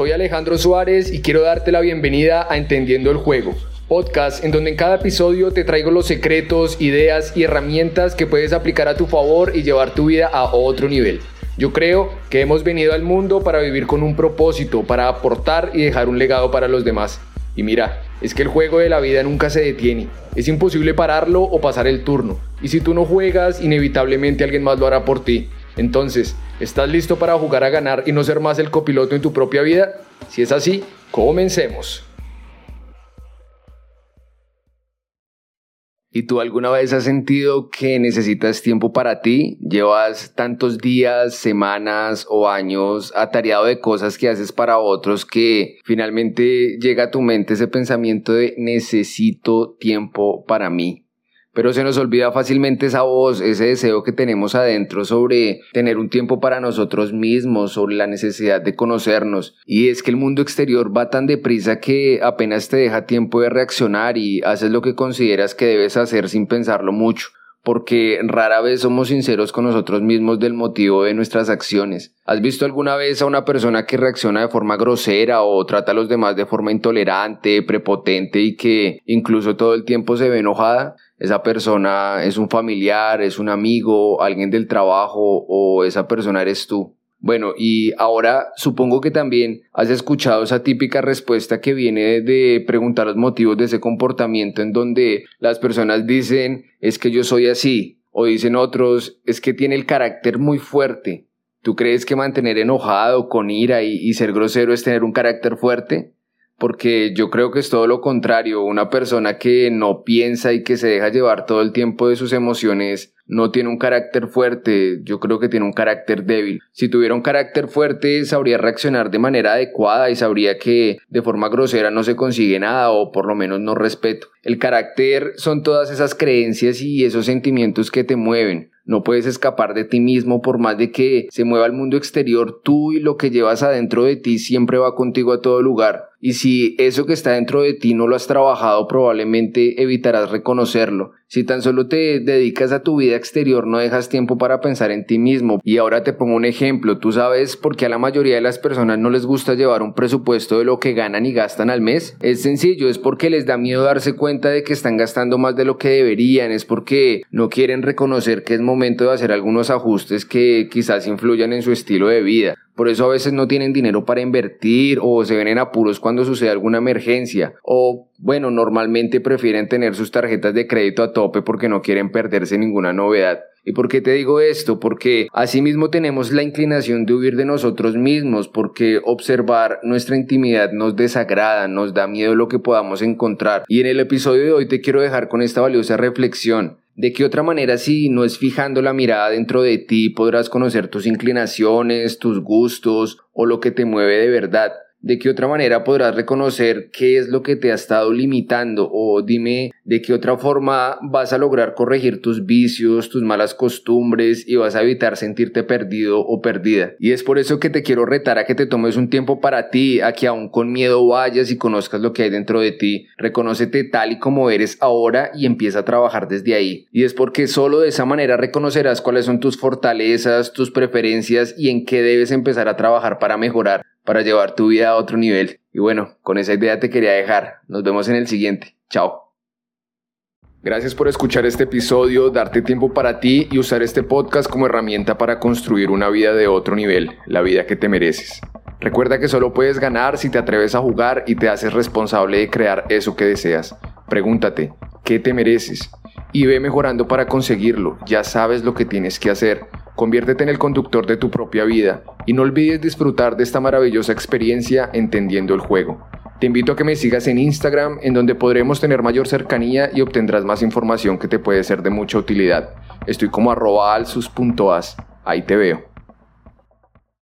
Soy Alejandro Suárez y quiero darte la bienvenida a Entendiendo el Juego, podcast en donde en cada episodio te traigo los secretos, ideas y herramientas que puedes aplicar a tu favor y llevar tu vida a otro nivel. Yo creo que hemos venido al mundo para vivir con un propósito, para aportar y dejar un legado para los demás. Y mira, es que el juego de la vida nunca se detiene. Es imposible pararlo o pasar el turno. Y si tú no juegas, inevitablemente alguien más lo hará por ti. Entonces, ¿estás listo para jugar a ganar y no ser más el copiloto en tu propia vida? Si es así, comencemos. ¿Y tú alguna vez has sentido que necesitas tiempo para ti? ¿Llevas tantos días, semanas o años atareado de cosas que haces para otros que finalmente llega a tu mente ese pensamiento de necesito tiempo para mí? Pero se nos olvida fácilmente esa voz, ese deseo que tenemos adentro sobre tener un tiempo para nosotros mismos, sobre la necesidad de conocernos. Y es que el mundo exterior va tan deprisa que apenas te deja tiempo de reaccionar y haces lo que consideras que debes hacer sin pensarlo mucho porque rara vez somos sinceros con nosotros mismos del motivo de nuestras acciones. ¿Has visto alguna vez a una persona que reacciona de forma grosera o trata a los demás de forma intolerante, prepotente y que incluso todo el tiempo se ve enojada? esa persona es un familiar, es un amigo, alguien del trabajo o esa persona eres tú. Bueno, y ahora supongo que también has escuchado esa típica respuesta que viene de preguntar los motivos de ese comportamiento en donde las personas dicen es que yo soy así o dicen otros es que tiene el carácter muy fuerte. ¿Tú crees que mantener enojado, con ira y, y ser grosero es tener un carácter fuerte? porque yo creo que es todo lo contrario, una persona que no piensa y que se deja llevar todo el tiempo de sus emociones no tiene un carácter fuerte, yo creo que tiene un carácter débil. Si tuviera un carácter fuerte, sabría reaccionar de manera adecuada y sabría que de forma grosera no se consigue nada o por lo menos no respeto. El carácter son todas esas creencias y esos sentimientos que te mueven. No puedes escapar de ti mismo por más de que se mueva el mundo exterior, tú y lo que llevas adentro de ti siempre va contigo a todo lugar. Y si eso que está dentro de ti no lo has trabajado, probablemente evitarás reconocerlo. Si tan solo te dedicas a tu vida exterior, no dejas tiempo para pensar en ti mismo. Y ahora te pongo un ejemplo. Tú sabes por qué a la mayoría de las personas no les gusta llevar un presupuesto de lo que ganan y gastan al mes. Es sencillo, es porque les da miedo darse cuenta de que están gastando más de lo que deberían. Es porque no quieren reconocer que es momento de hacer algunos ajustes que quizás influyan en su estilo de vida. Por eso a veces no tienen dinero para invertir o se ven en apuros cuando sucede alguna emergencia o bueno, normalmente prefieren tener sus tarjetas de crédito a tope porque no quieren perderse ninguna novedad. ¿Y por qué te digo esto? Porque asimismo tenemos la inclinación de huir de nosotros mismos, porque observar nuestra intimidad nos desagrada, nos da miedo lo que podamos encontrar. Y en el episodio de hoy te quiero dejar con esta valiosa reflexión. ¿De qué otra manera si no es fijando la mirada dentro de ti podrás conocer tus inclinaciones, tus gustos o lo que te mueve de verdad? ¿De qué otra manera podrás reconocer qué es lo que te ha estado limitando? O dime de qué otra forma vas a lograr corregir tus vicios, tus malas costumbres y vas a evitar sentirte perdido o perdida. Y es por eso que te quiero retar a que te tomes un tiempo para ti, a que aún con miedo vayas y conozcas lo que hay dentro de ti. Reconócete tal y como eres ahora y empieza a trabajar desde ahí. Y es porque solo de esa manera reconocerás cuáles son tus fortalezas, tus preferencias y en qué debes empezar a trabajar para mejorar para llevar tu vida a otro nivel. Y bueno, con esa idea te quería dejar. Nos vemos en el siguiente. Chao. Gracias por escuchar este episodio, darte tiempo para ti y usar este podcast como herramienta para construir una vida de otro nivel, la vida que te mereces. Recuerda que solo puedes ganar si te atreves a jugar y te haces responsable de crear eso que deseas. Pregúntate, ¿qué te mereces? Y ve mejorando para conseguirlo. Ya sabes lo que tienes que hacer. Conviértete en el conductor de tu propia vida y no olvides disfrutar de esta maravillosa experiencia entendiendo el juego. Te invito a que me sigas en Instagram, en donde podremos tener mayor cercanía y obtendrás más información que te puede ser de mucha utilidad. Estoy como arroba alsus.as. Ahí te veo.